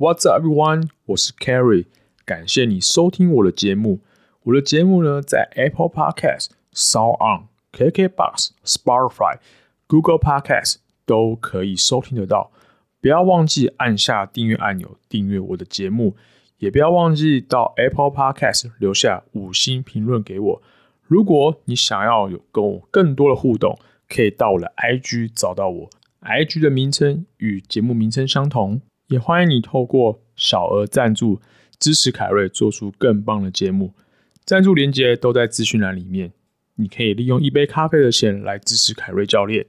What's up, everyone？我是 Kerry，感谢你收听我的节目。我的节目呢，在 Apple Podcast、s o On、KKBox、Spotify、Google Podcast 都可以收听得到。不要忘记按下订阅按钮，订阅我的节目。也不要忘记到 Apple Podcast 留下五星评论给我。如果你想要有跟我更多的互动，可以到我的 IG 找到我。IG 的名称与节目名称相同。也欢迎你透过小额赞助支持凯瑞做出更棒的节目，赞助连接都在资讯栏里面。你可以利用一杯咖啡的钱来支持凯瑞教练。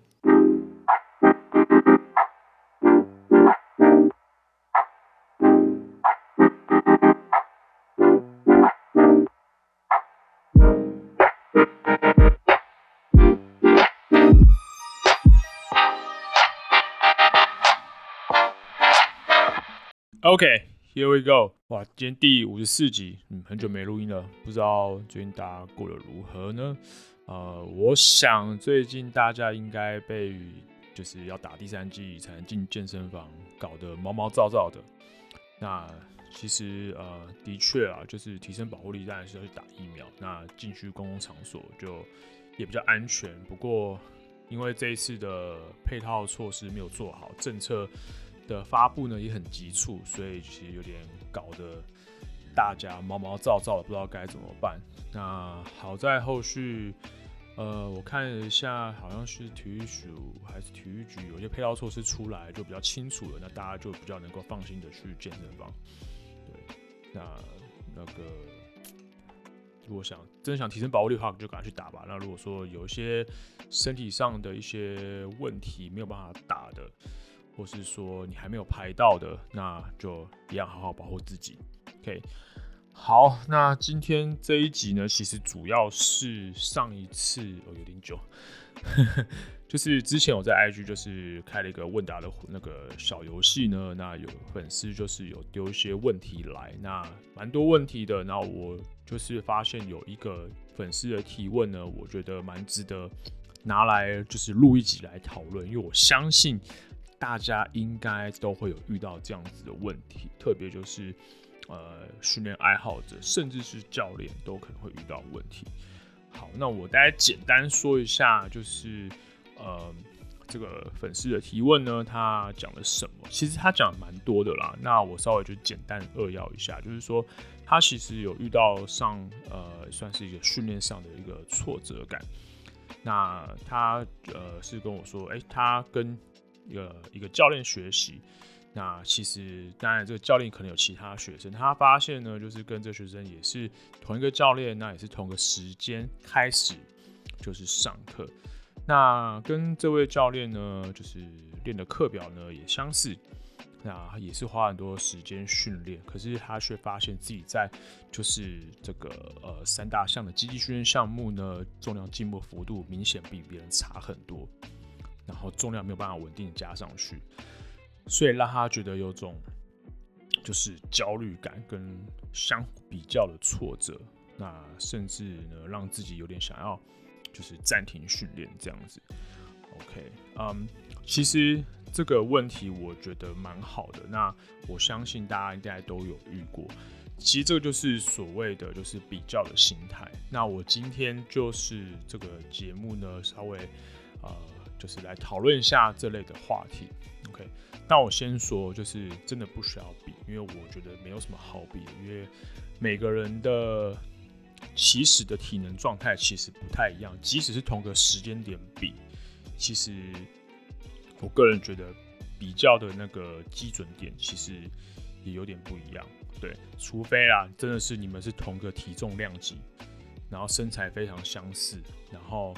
OK，here we go。哇，今天第五十四集，嗯，很久没录音了，不知道最近大家过得如何呢？呃，我想最近大家应该被就是要打第三剂才能进健身房搞得毛毛躁躁的。那其实呃，的确啊，就是提升保护力，当然是要去打疫苗。那进去公共场所就也比较安全。不过因为这一次的配套措施没有做好，政策。的发布呢也很急促，所以其实有点搞得大家毛毛躁躁的，不知道该怎么办。那好在后续，呃，我看了一下，好像是体育署还是体育局有些配套措施出来，就比较清楚了。那大家就比较能够放心的去健身房。对，那那个如果想真的想提升保护力的话，就赶快去打吧。那如果说有一些身体上的一些问题没有办法打的。或是说你还没有拍到的，那就一样好好保护自己。OK，好，那今天这一集呢，其实主要是上一次哦有点久，就是之前我在 IG 就是开了一个问答的那个小游戏呢，那有粉丝就是有丢一些问题来，那蛮多问题的，那我就是发现有一个粉丝的提问呢，我觉得蛮值得拿来就是录一集来讨论，因为我相信。大家应该都会有遇到这样子的问题，特别就是，呃，训练爱好者，甚至是教练都可能会遇到问题。好，那我大概简单说一下，就是，呃，这个粉丝的提问呢，他讲了什么？其实他讲的蛮多的啦。那我稍微就简单扼要一下，就是说，他其实有遇到上，呃，算是一个训练上的一个挫折感。那他，呃，是跟我说，哎、他跟一个一个教练学习，那其实当然这个教练可能有其他学生，他发现呢，就是跟这学生也是同一个教练，那也是同个时间开始就是上课，那跟这位教练呢，就是练的课表呢也相似，那也是花很多时间训练，可是他却发现自己在就是这个呃三大项的积极训练项目呢，重量进步幅度明显比别人差很多。然后重量没有办法稳定加上去，所以让他觉得有种就是焦虑感跟相比较的挫折，那甚至呢让自己有点想要就是暂停训练这样子。OK，嗯、其实这个问题我觉得蛮好的，那我相信大家应该都有遇过。其实这个就是所谓的就是比较的心态。那我今天就是这个节目呢稍微呃。就是来讨论一下这类的话题，OK？那我先说，就是真的不需要比，因为我觉得没有什么好比的，因为每个人的起始的体能状态其实不太一样，即使是同个时间点比，其实我个人觉得比较的那个基准点其实也有点不一样，对，除非啦，真的是你们是同个体重量级，然后身材非常相似，然后。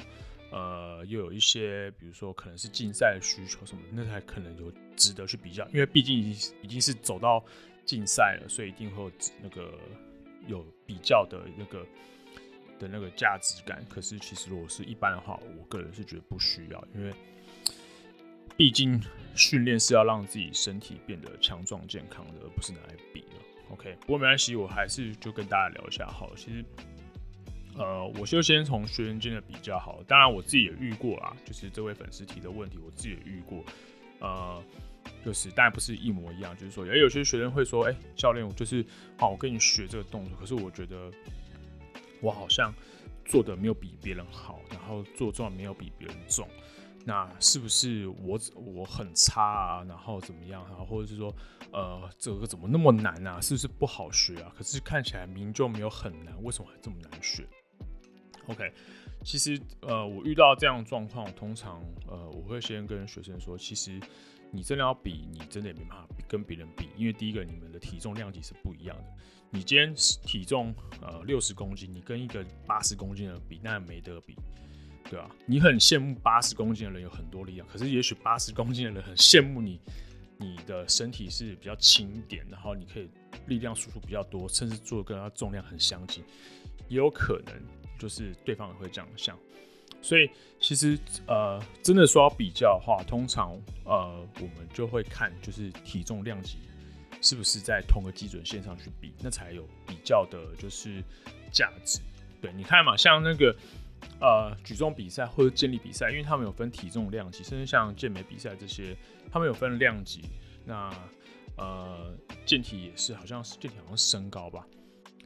呃，又有一些，比如说可能是竞赛的需求什么，那才可能有值得去比较，因为毕竟已经已经是走到竞赛了，所以一定会有那个有比较的那个的那个价值感。可是其实如果是一般的话，我个人是觉得不需要，因为毕竟训练是要让自己身体变得强壮健康的，而不是拿来比的。OK，不过没关系，我还是就跟大家聊一下好了。其实。呃，我就先从学员间的比较好，当然我自己也遇过啊，就是这位粉丝提的问题，我自己也遇过。呃，就是当然不是一模一样，就是说，哎，有些学生会说，哎，教练，我就是哦，我跟你学这个动作，可是我觉得我好像做的没有比别人好，然后做重没有比别人重，那是不是我我很差啊？然后怎么样啊？或者是说，呃，这个怎么那么难啊？是不是不好学啊？可是看起来明明就没有很难，为什么还这么难学？OK，其实呃，我遇到这样状况，通常呃，我会先跟学生说，其实。你真的要比，你真的也没办法跟别人比，因为第一个，你们的体重量级是不一样的。你今天体重呃六十公斤，你跟一个八十公斤的比，那没得比，对吧？你很羡慕八十公斤的人有很多力量，可是也许八十公斤的人很羡慕你，你的身体是比较轻一点，然后你可以力量输出比较多，甚至做跟他重量很相近，也有可能就是对方也会这样想。所以其实呃，真的说要比较的话，通常呃，我们就会看就是体重量级是不是在同个基准线上去比，那才有比较的就是价值。对，你看嘛，像那个呃举重比赛或者健力比赛，因为他们有分体重量级，甚至像健美比赛这些，他们有分量级。那呃健体也是，好像是健体好像身高吧。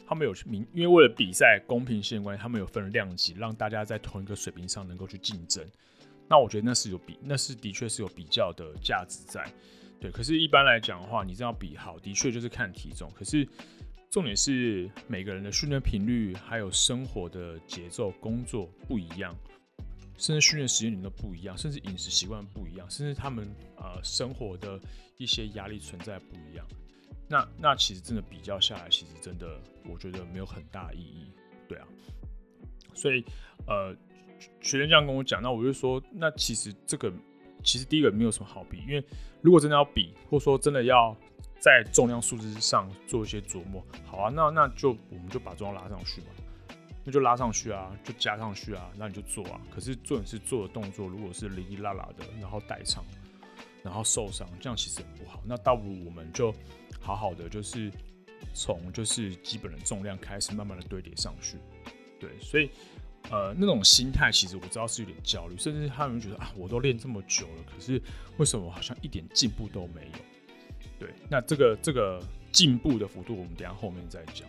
他们有明，因为为了比赛公平性关系，他们有分量级，让大家在同一个水平上能够去竞争。那我觉得那是有比，那是的确是有比较的价值在。对，可是，一般来讲的话，你这样比好，的确就是看体重。可是，重点是每个人的训练频率，还有生活的节奏、工作不一样，甚至训练时间点都不一样，甚至饮食习惯不一样，甚至他们呃生活的一些压力存在不一样。那那其实真的比较下来，其实真的我觉得没有很大意义，对啊。所以呃，学生这样跟我讲，那我就说，那其实这个其实第一个没有什么好比，因为如果真的要比，或者说真的要在重量数字上做一些琢磨，好啊，那那就我们就把重量拉上去嘛，那就拉上去啊，就加上去啊，那你就做啊。可是重点是做的动作，如果是哩哩啦啦的，然后代偿，然后受伤，这样其实很不好。那倒不如我们就。好好的，就是从就是基本的重量开始，慢慢的堆叠上去。对，所以呃，那种心态其实我知道是有点焦虑，甚至他们觉得啊，我都练这么久了，可是为什么好像一点进步都没有？对，那这个这个进步的幅度，我们等下后面再讲。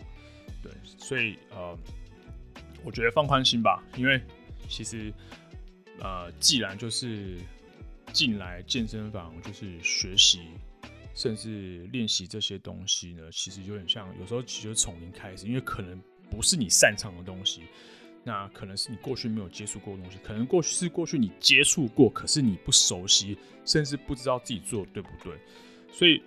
对，所以呃，我觉得放宽心吧，因为其实呃，既然就是进来健身房就是学习。甚至练习这些东西呢，其实有点像，有时候其实从零开始，因为可能不是你擅长的东西，那可能是你过去没有接触过的东西，可能过去是过去你接触过，可是你不熟悉，甚至不知道自己做的对不对，所以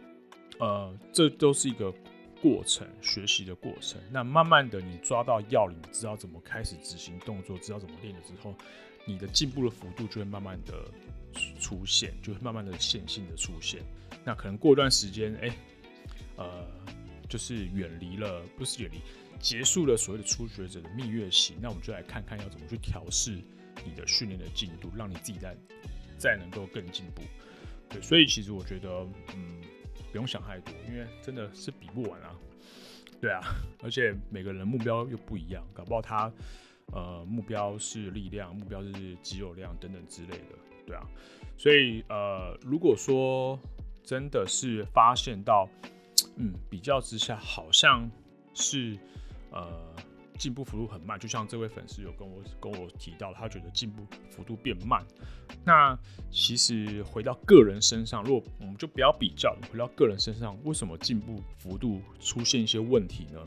呃，这都是一个过程，学习的过程。那慢慢的你抓到要领，知道怎么开始执行动作，知道怎么练了之后，你的进步的幅度就会慢慢的出现，就会慢慢的线性的出现。那可能过一段时间，哎、呃，就是远离了，不是远离，结束了所谓的初学者的蜜月期。那我们就来看看要怎么去调试你的训练的进度，让你自己再再能够更进步。对，所以其实我觉得，嗯，不用想太多，因为真的是比不完啊。对啊，而且每个人目标又不一样，搞不好他呃目标是力量，目标是肌肉量等等之类的。对啊，所以呃，如果说真的是发现到，嗯，比较之下好像是，呃，进步幅度很慢。就像这位粉丝有跟我跟我提到，他觉得进步幅度变慢。那其实回到个人身上，如果我们就不要比较，回到个人身上，为什么进步幅度出现一些问题呢？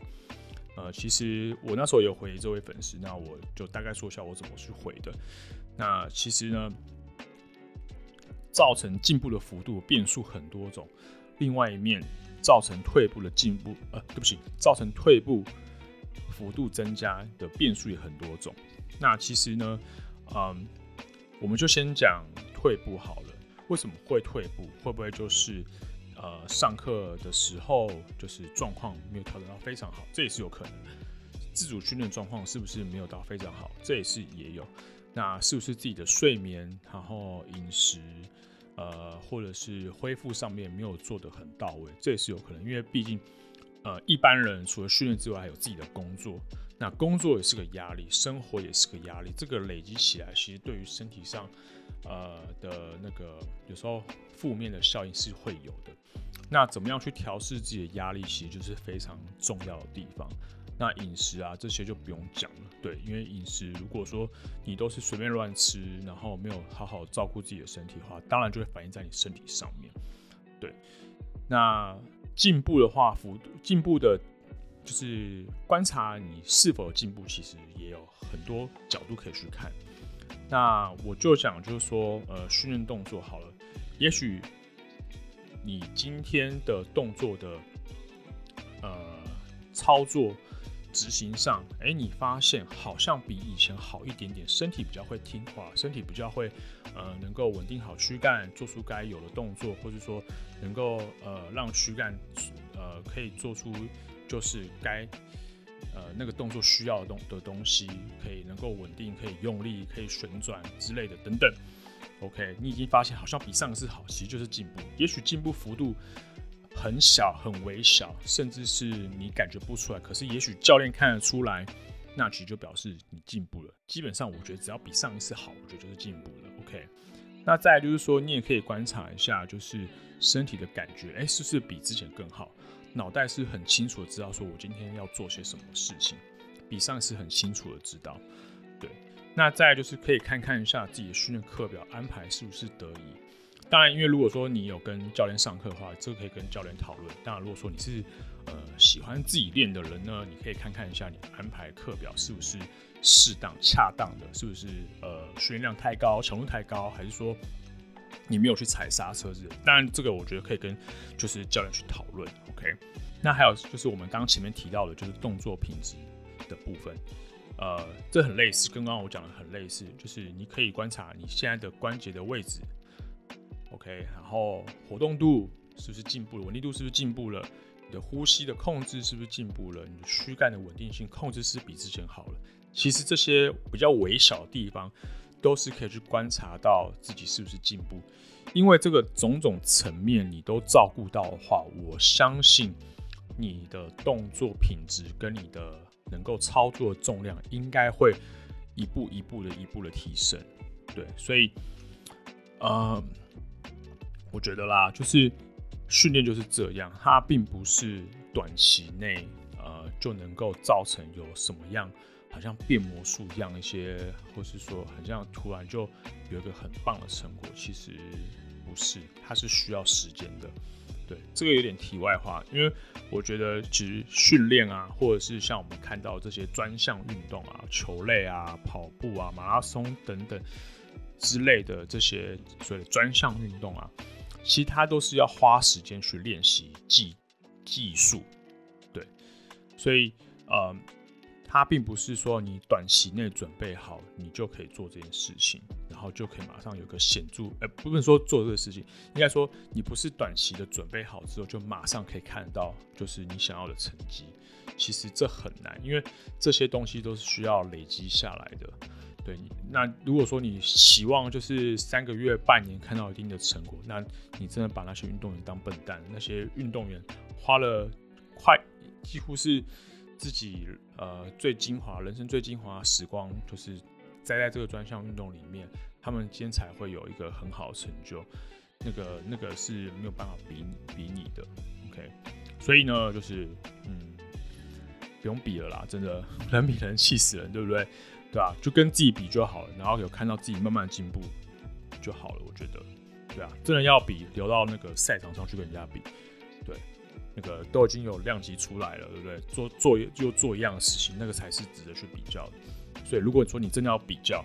呃，其实我那时候有回这位粉丝，那我就大概说一下我怎么去回的。那其实呢，造成进步的幅度变数很多种，另外一面造成退步的进步，呃，对不起，造成退步幅度增加的变数也很多种。那其实呢，嗯，我们就先讲退步好了。为什么会退步？会不会就是呃上课的时候就是状况没有调整到非常好？这也是有可能。自主训练状况是不是没有到非常好？这也是也有。那是不是自己的睡眠，然后饮食，呃，或者是恢复上面没有做得很到位？这也是有可能，因为毕竟，呃，一般人除了训练之外，还有自己的工作，那工作也是个压力，生活也是个压力，这个累积起来，其实对于身体上，呃的那个有时候负面的效应是会有的。那怎么样去调试自己的压力，其实就是非常重要的地方。那饮食啊这些就不用讲了，对，因为饮食如果说你都是随便乱吃，然后没有好好照顾自己的身体的话，当然就会反映在你身体上面。对，那进步的话，幅度进步的，就是观察你是否有进步，其实也有很多角度可以去看。那我就讲，就是说，呃，训练动作好了，也许你今天的动作的，呃，操作执行上，哎、你发现好像比以前好一点点，身体比较会听话，身体比较会，呃，能够稳定好躯干，做出该有的动作，或者说能够，呃，让躯干，呃，可以做出就是该。呃，那个动作需要的东的东西，可以能够稳定，可以用力，可以旋转之类的等等。OK，你已经发现好像比上次好，其实就是进步。也许进步幅度很小，很微小，甚至是你感觉不出来。可是也许教练看得出来，那其实就表示你进步了。基本上，我觉得只要比上一次好，我觉得就是进步了。OK，那再就是说，你也可以观察一下，就是身体的感觉，哎、是不是比之前更好？脑袋是很清楚的知道，说我今天要做些什么事情，比上次很清楚的知道。对，那再就是可以看看一下自己的训练课表安排是不是得宜。当然，因为如果说你有跟教练上课的话，这个可以跟教练讨论。当然，如果说你是呃喜欢自己练的人呢，你可以看看一下你安排课表是不是适当、恰当的，是不是呃训练量太高、强度太高，还是说。你没有去踩刹车是，当然这个我觉得可以跟就是教练去讨论，OK。那还有就是我们刚前面提到的，就是动作品质的部分，呃，这很类似，跟刚刚我讲的很类似，就是你可以观察你现在的关节的位置，OK，然后活动度是不是进步了，稳定度是不是进步了，你的呼吸的控制是不是进步了，你的躯干的稳定性控制是比之前好了。其实这些比较微小的地方。都是可以去观察到自己是不是进步，因为这个种种层面你都照顾到的话，我相信你的动作品质跟你的能够操作的重量应该会一步一步的、一步的提升。对，所以，呃，我觉得啦，就是训练就是这样，它并不是短期内呃就能够造成有什么样。好像变魔术一样，一些，或是说，好像突然就有一个很棒的成果，其实不是，它是需要时间的。对，这个有点题外话，因为我觉得其实训练啊，或者是像我们看到这些专项运动啊，球类啊、跑步啊、马拉松等等之类的这些所谓的专项运动啊，其实它都是要花时间去练习技技术。对，所以呃。它并不是说你短期内准备好，你就可以做这件事情，然后就可以马上有个显著，呃，不能说做这个事情，应该说你不是短期的准备好之后就马上可以看到就是你想要的成绩。其实这很难，因为这些东西都是需要累积下来的。对，那如果说你希望就是三个月、半年看到一定的成果，那你真的把那些运动员当笨蛋。那些运动员花了快几乎是。自己呃最精华人生最精华时光，就是栽在这个专项运动里面，他们今天才会有一个很好的成就，那个那个是没有办法比比拟的，OK，所以呢，就是嗯，不用比了啦，真的人比人气死人，对不对？对啊？就跟自己比就好了，然后有看到自己慢慢进步就好了，我觉得，对啊，真的要比，留到那个赛场上去跟人家比，对。那个都已经有量级出来了，对不对？做做又做一样的事情，那个才是值得去比较的。所以如果说你真的要比较，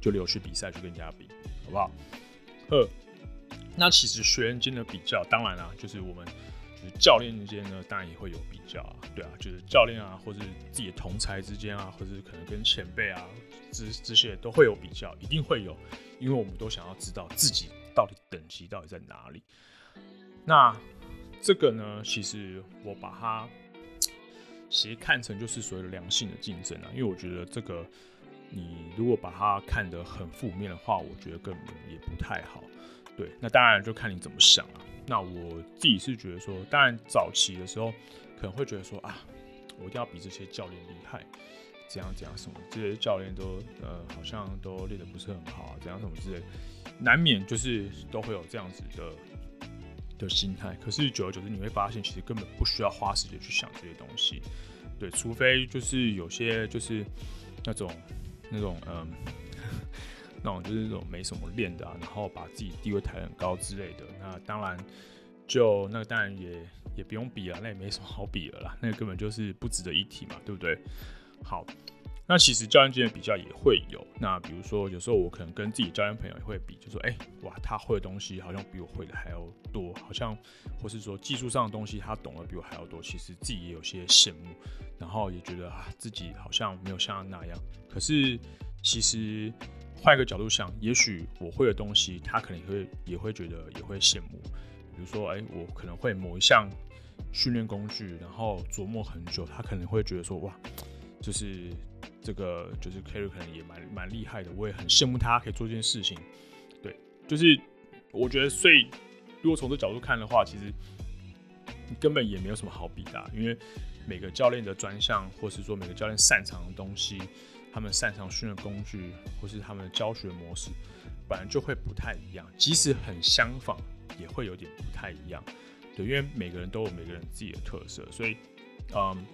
就留去比赛去跟人家比，好不好？呃，那其实学员间的比较，当然、啊，就是我们就是教练之间呢，当然也会有比较啊，对啊，就是教练啊，或是自己的同才之间啊，或者可能跟前辈啊，这这些都会有比较，一定会有，因为我们都想要知道自己到底等级到底在哪里。那这个呢，其实我把它其实看成就是所谓的良性的竞争啊，因为我觉得这个你如果把它看得很负面的话，我觉得根本也不太好。对，那当然就看你怎么想啊。那我自己是觉得说，当然早期的时候可能会觉得说啊，我一定要比这些教练厉害，怎样怎样什么，这些教练都呃好像都练得不是很好啊，怎样什么之类，难免就是都会有这样子的的心态。可是久而久之，你会发现其实根本不需要花时间去想这些东西，对，除非就是有些就是那种那种嗯、那种就是那种没什么练的啊，然后把自己地位抬很高之类的，那当然就那个当然也也不用比了，那也没什么好比的啦，那根本就是不值得一提嘛，对不对？好，那其实教练之间的比较也会有。那比如说，有时候我可能跟自己教练朋友也会比，就说，哎、哇，他会的东西好像比我会的还要多，好像或是说技术上的东西他懂得比我还要多。其实自己也有些羡慕，然后也觉得啊，自己好像没有像他那样。可是其实换一个角度想，也许我会的东西，他可能也会也会觉得也会羡慕。比如说，哎、我可能会某一项训练工具，然后琢磨很久，他可能会觉得说，哇。就是这个，就是 Carry 可能也蛮蛮厉害的，我也很羡慕他可以做这件事情。对，就是我觉得，所以如果从这角度看的话，其实根本也没有什么好比的，因为每个教练的专项，或是说每个教练擅长的东西，他们擅长训练工具，或是他们的教学模式，本来就会不太一样。即使很相仿，也会有点不太一样。对，因为每个人都有每个人自己的特色，所以，嗯。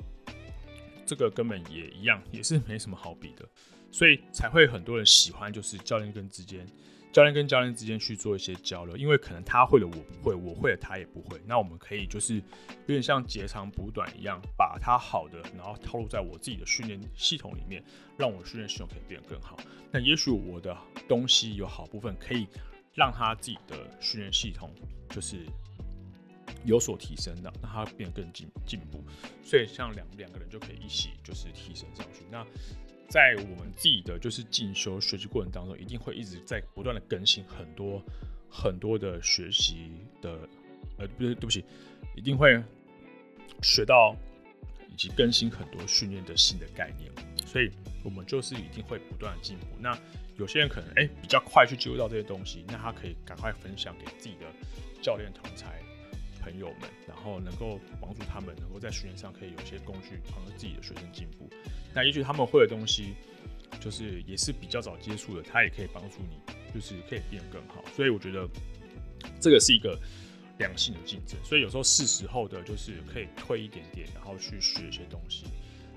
这个根本也一样，也是没什么好比的，所以才会很多人喜欢，就是教练跟之间，教练跟教练之间去做一些交流，因为可能他会的我不会，我会的他也不会，那我们可以就是有点像截长补短一样，把他好的，然后套入在我自己的训练系统里面，让我训练系统可以变得更好。那也许我的东西有好部分可以让他自己的训练系统就是。有所提升的，让他变得更进进步，所以像两两个人就可以一起就是提升上去。那在我们自己的就是进修学习过程当中，一定会一直在不断的更新很多很多的学习的，呃，不是，对不起，一定会学到以及更新很多训练的新的概念。所以我们就是一定会不断的进步。那有些人可能哎、比较快去接触到这些东西，那他可以赶快分享给自己的教练同侪。朋友们，然后能够帮助他们，能够在训练上可以有一些工具，帮助自己的学生进步。那也许他们会的东西，就是也是比较早接触的，他也可以帮助你，就是可以变得更好。所以我觉得这个是一个良性的竞争。所以有时候是时候的，就是可以退一点点，然后去学一些东西，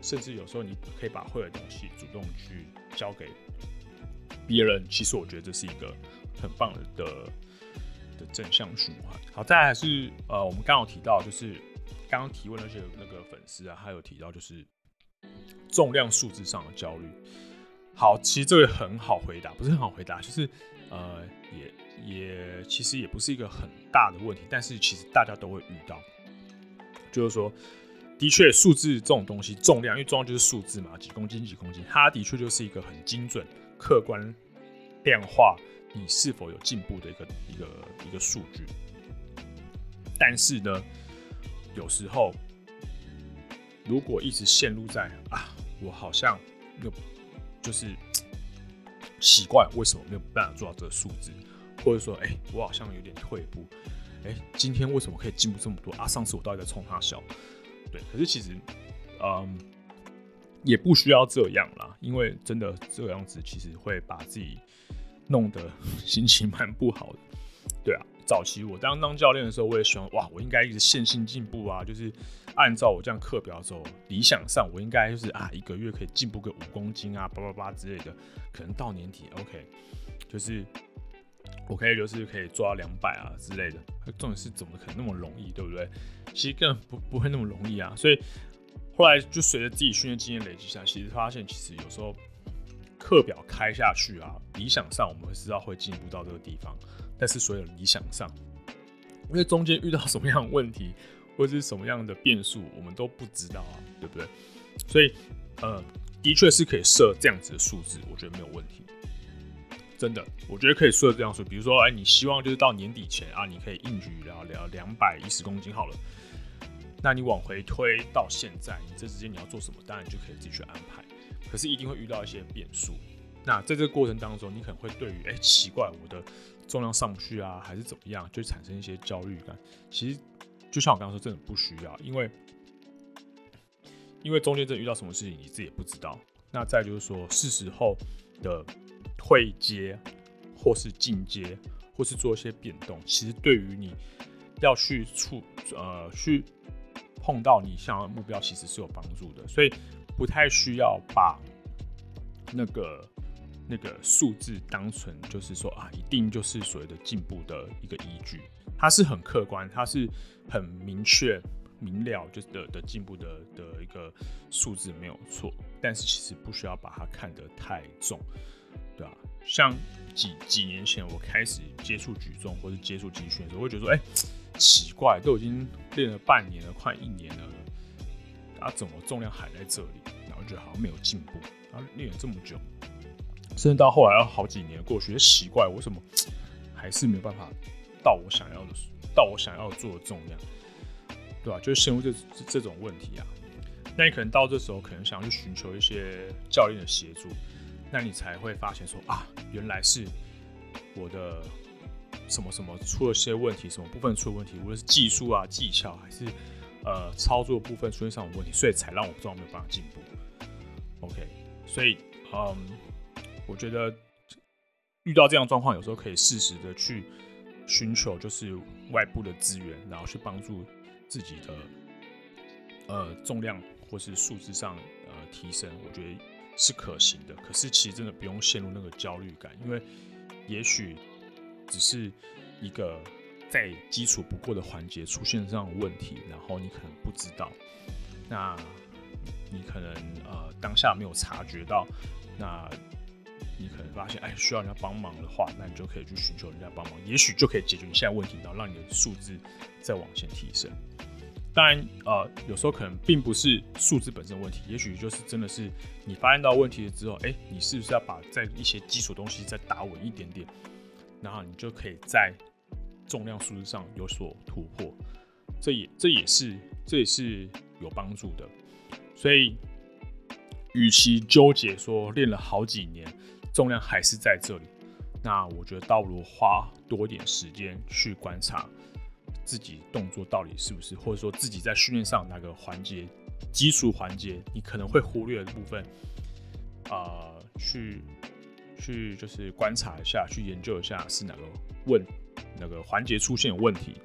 甚至有时候你可以把会的东西主动去交给别人。其实我觉得这是一个很棒的。的正向循环。好，再来是呃，我们刚刚有提到，就是刚刚提问那些那个粉丝啊，他有提到就是重量数字上的焦虑。好，其实这个很好回答，不是很好回答，就是呃，也也其实也不是一个很大的问题，但是其实大家都会遇到，就是说，的确数字这种东西，重量，因为重量就是数字嘛，几公斤几公斤，它的确就是一个很精准、客观、量化。你是否有进步的一个一个一个数据？但是呢，有时候如果一直陷入在啊，我好像又就是奇怪，为什么没有办法做到这个数字？或者说，哎、我好像有点退步。哎、今天为什么可以进步这么多啊？上次我到底在冲他笑？对，可是其实，嗯，也不需要这样啦，因为真的这样子其实会把自己。弄得心情蛮不好的，对啊。早期我当当教练的时候，我也希望哇，我应该一直线性进步啊，就是按照我这样课表走。理想上，我应该就是啊，一个月可以进步个五公斤啊，叭叭叭之类的。可能到年底，OK，就是我可以就是可以做到两百啊之类的。重点是怎么可能那么容易，对不对？其实根本不不会那么容易啊。所以后来就随着自己训练经验累积下，其实发现其实有时候。课表开下去啊，理想上我们会知道会进步到这个地方，但是所有理想上，因为中间遇到什么样的问题或者是什么样的变数，我们都不知道啊，对不对？所以，呃，的确是可以设这样子的数字，我觉得没有问题。真的，我觉得可以设这样数，比如说，哎，你希望就是到年底前啊，你可以硬举聊聊两百一十公斤好了，那你往回推到现在，你这之间你要做什么，当然你就可以自己去安排。可是一定会遇到一些变数，那在这个过程当中，你可能会对于哎、奇怪，我的重量上不去啊，还是怎么样，就产生一些焦虑感。其实就像我刚刚说，真的不需要，因为因为中间真的遇到什么事情，你自己也不知道。那再就是说，是时候的退阶，或是进阶，或是做一些变动，其实对于你要去触呃去碰到你想要的目标，其实是有帮助的。所以不太需要把那个那个数字当成就是说啊，一定就是所谓的进步的一个依据。它是很客观，它是很明确。明了就是的的进步的的一个数字没有错，但是其实不需要把它看得太重，对吧？像几几年前我开始接触举重或是接触集训的时候，会觉得说，哎、奇怪，都已经练了半年了，快一年了，啊，怎么重量还在这里？然后觉得好像没有进步，然后练了这么久，甚至到后来要好几年过去，奇怪，为什么还是没有办法到我想要的，到我想要做的重量？对吧？就是陷入这这种问题啊，那你可能到这时候可能想要去寻求一些教练的协助，那你才会发现说啊，原来是我的什么什么出了些问题，什么部分出了问题，无论是技术啊、技巧，还是呃操作部分出现上的问题，所以才让我这样没有办法进步。OK，所以嗯，我觉得遇到这样状况，有时候可以适时的去寻求就是外部的资源，然后去帮助。自己的呃重量或是数字上呃提升，我觉得是可行的。可是其实真的不用陷入那个焦虑感，因为也许只是一个在基础不过的环节出现这样的问题，然后你可能不知道，那你可能呃当下没有察觉到，那你可能发现哎需要人家帮忙的话，那你就可以去寻求人家帮忙，也许就可以解决你现在问题，然后让你的数字再往前提升。当然，呃，有时候可能并不是数字本身的问题，也许就是真的是你发现到问题了之后，哎、你是不是要把在一些基础东西再打稳一点点，然后你就可以在重量数字上有所突破，这也这也是这也是有帮助的。所以，与其纠结说练了好几年重量还是在这里，那我觉得倒不如花多一点时间去观察。自己动作到底是不是，或者说自己在训练上哪个环节、基础环节，你可能会忽略的部分，啊、去去就是观察一下，去研究一下是哪个问那个环节出现有问题，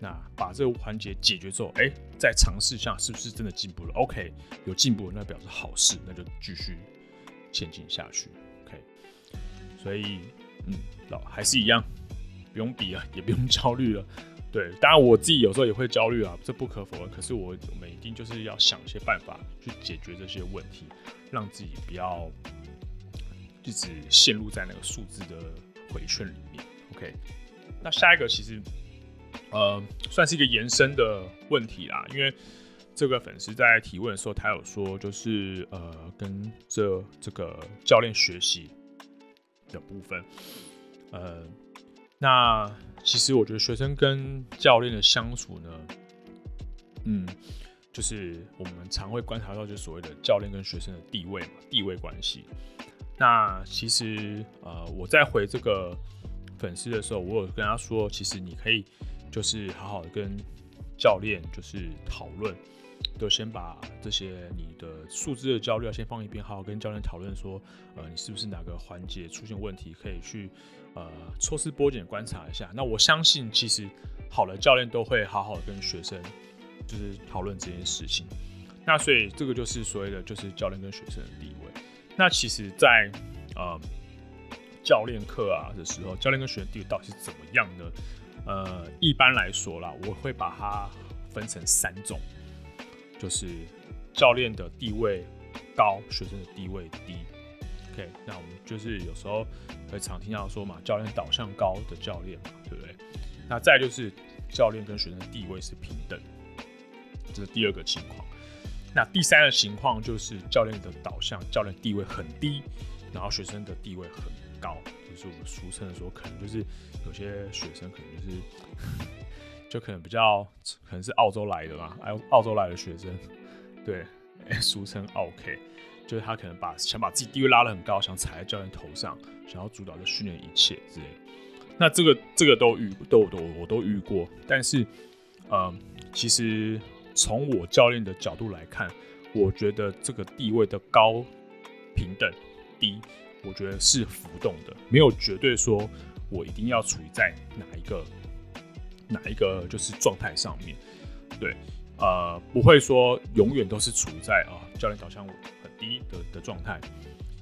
那把这个环节解决之后，哎、再尝试一下是不是真的进步了？OK，有进步，那表示好事，那就继续前进下去。OK，所以嗯，老还是一样，不用比了，也不用焦虑了。对，当然我自己有时候也会焦虑啊，这不可否认。可是我我们一定就是要想一些办法去解决这些问题，让自己不要一直陷入在那个数字的回圈里面。OK，那下一个其实呃算是一个延伸的问题啦，因为这个粉丝在提问的时候，他有说就是呃跟这这个教练学习的部分，呃。那其实我觉得学生跟教练的相处呢，嗯，就是我们常会观察到，就是所谓的教练跟学生的地位嘛，地位关系。那其实呃，我在回这个粉丝的时候，我有跟他说，其实你可以就是好好的跟教练就是讨论，就先把这些你的数字的焦虑要先放一边，好好跟教练讨论说，呃，你是不是哪个环节出现问题，可以去。呃，抽丝剥茧观察一下。那我相信，其实好的教练都会好好的跟学生就是讨论这件事情。那所以这个就是所谓的就是教练跟学生的地位。那其实，在呃教练课啊的时候，教练跟学生地位到底是怎么样呢？呃，一般来说啦，我会把它分成三种，就是教练的地位高，学生的地位低。OK，那我们就是有时候会常听到说嘛，教练导向高的教练嘛，对不对？那再就是教练跟学生的地位是平等，这是第二个情况。那第三个情况就是教练的导向，教练地位很低，然后学生的地位很高，就是我们俗称的说，可能就是有些学生可能就是 就可能比较可能是澳洲来的嘛，澳澳洲来的学生，对，俗称 OK，。就是他可能把想把自己地位拉得很高，想踩在教练头上，想要主导这训练一切之类。那这个这个都遇都都我都遇过。但是，呃，其实从我教练的角度来看，我觉得这个地位的高平等。低，我觉得是浮动的，没有绝对说我一定要处于在哪一个哪一个就是状态上面。对，呃，不会说永远都是处在啊、教练导向很低的的状态，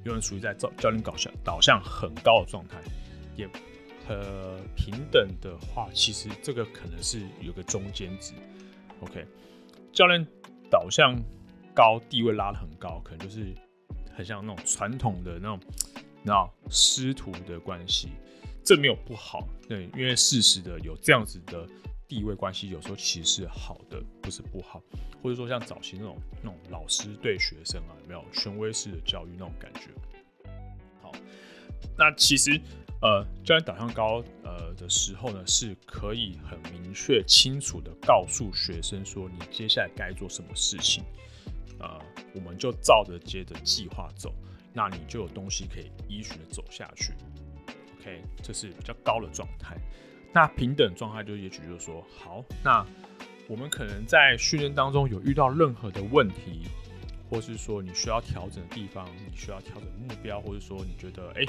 永远处于在教教练导向导向很高的状态，也呃平等的话，其实这个可能是有个中间值。OK，教练导向高，地位拉得很高，可能就是很像那种传统的那种那师徒的关系，这没有不好，对，因为事实的有这样子的。地位关系有时候其实是好的，不是不好，或者说像早期那种那种老师对学生啊，有没有权威式的教育那种感觉？好，那其实呃，教练导向高呃的时候呢，是可以很明确清楚的告诉学生说，你接下来该做什么事情，呃，我们就照着接着计划走，那你就有东西可以依循的走下去。OK，这是比较高的状态。那平等状态就也许就是说，好，那我们可能在训练当中有遇到任何的问题，或是说你需要调整的地方，你需要调整目标，或者说你觉得哎、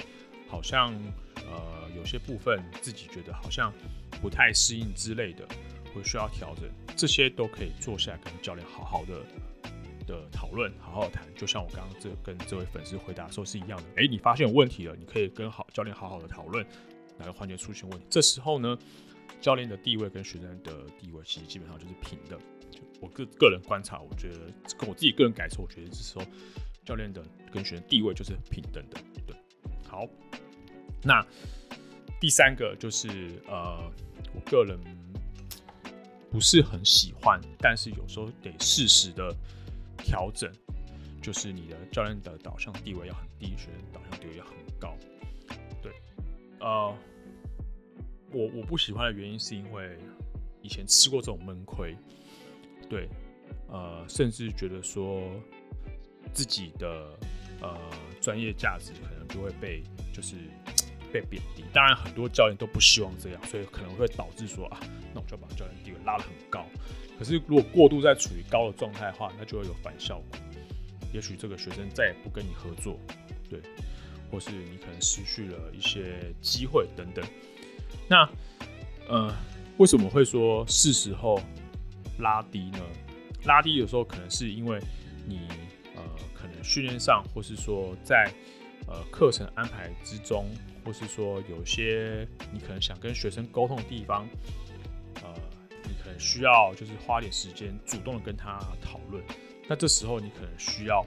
好像呃有些部分自己觉得好像不太适应之类的，会需要调整，这些都可以坐下来跟教练好好的的讨论，好好谈。就像我刚刚这跟这位粉丝回答说是一样的，哎、你发现有问题了，你可以跟好教练好好的讨论。哪个环节出现问题？这时候呢，教练的地位跟学生的地位其实基本上就是平的。就我个个人观察，我觉得跟我自己个人感受，我觉得这时候教练的跟学生地位就是平等的。对，好。那第三个就是呃，我个人不是很喜欢，但是有时候得适时的调整，就是你的教练的导向地位要很低，学生导向地位要很高。对，呃。我我不喜欢的原因是因为以前吃过这种闷亏，对，呃，甚至觉得说自己的呃专业价值可能就会被就是被贬低。当然，很多教练都不希望这样，所以可能会导致说啊，那我就要把教练地位拉得很高。可是如果过度在处于高的状态的话，那就会有反效果。也许这个学生再也不跟你合作，对，或是你可能失去了一些机会等等。那，呃，为什么会说是时候拉低呢？拉低有时候可能是因为你呃，可能训练上，或是说在呃课程安排之中，或是说有些你可能想跟学生沟通的地方，呃，你可能需要就是花点时间主动的跟他讨论。那这时候你可能需要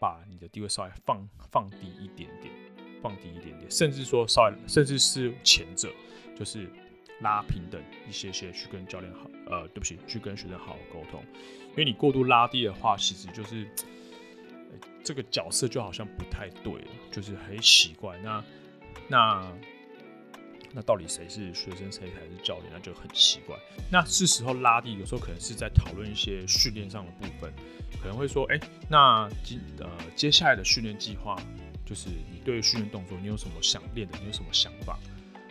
把你的地位稍微放放低一点点，放低一点点，甚至说稍微，甚至是前者。就是拉平等一些些去跟教练好，呃，对不起，去跟学生好好沟通，因为你过度拉低的话，其实就是、这个角色就好像不太对了，就是很奇怪。那那那到底谁是学生，谁才是教练？那就很奇怪。那是时候拉低，有时候可能是在讨论一些训练上的部分，可能会说，哎、那今呃接下来的训练计划，就是你对训练动作，你有什么想练的？你有什么想法？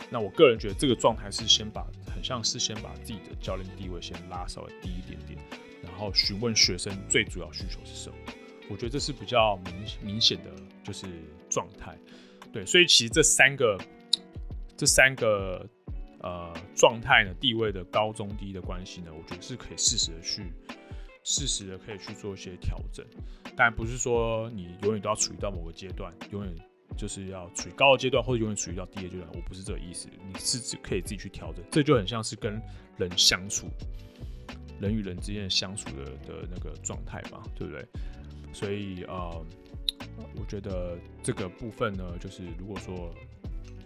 那我个人觉得这个状态是先把很像是先把自己的教练地位先拉稍微低一点点，然后询问学生最主要需求是什么。我觉得这是比较明明显的就是状态。对，所以其实这三个这三个呃状态呢，地位的高中低的关系呢，我觉得是可以适时的去适时的可以去做一些调整。当然不是说你永远都要处于到某个阶段，永远。就是要处于高的阶段，或者永远处于到低的阶段，我不是这个意思。你是只可以自己去调整，这就很像是跟人相处，人与人之间的相处的的那个状态嘛，对不对？所以呃，我觉得这个部分呢，就是如果说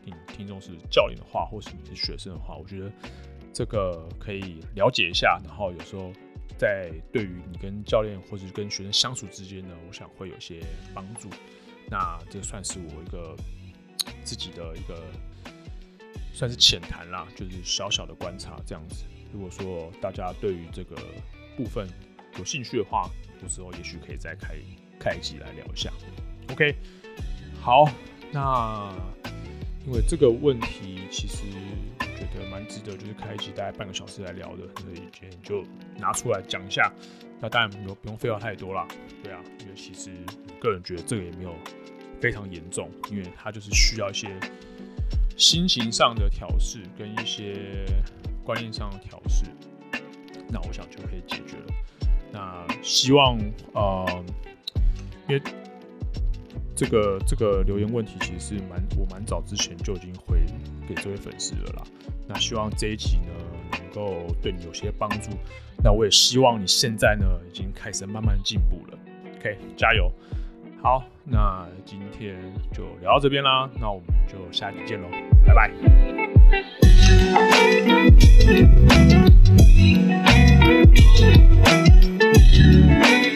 你听众是教练的话，或是你是学生的话，我觉得这个可以了解一下，然后有时候在对于你跟教练或是跟学生相处之间呢，我想会有些帮助。那这算是我一个自己的一个算是浅谈啦，就是小小的观察这样子。如果说大家对于这个部分有兴趣的话，到时候也许可以再开开一集来聊一下。OK，好，那因为这个问题其实觉得蛮值得，就是开一集大概半个小时来聊的，所以今天就拿出来讲一下。那当然不用不用废话太多啦，对啊，因为其实个人觉得这个也没有非常严重，因为它就是需要一些心情上的调试跟一些观念上的调试，那我想就可以解决了。那希望呃，因为这个这个留言问题其实是蛮我蛮早之前就已经回给这位粉丝了啦。那希望这一集呢能够对你有些帮助。那我也希望你现在呢已经开始慢慢进步了。OK，加油！好，那今天就聊到这边啦。那我们就下期见喽，拜拜。you.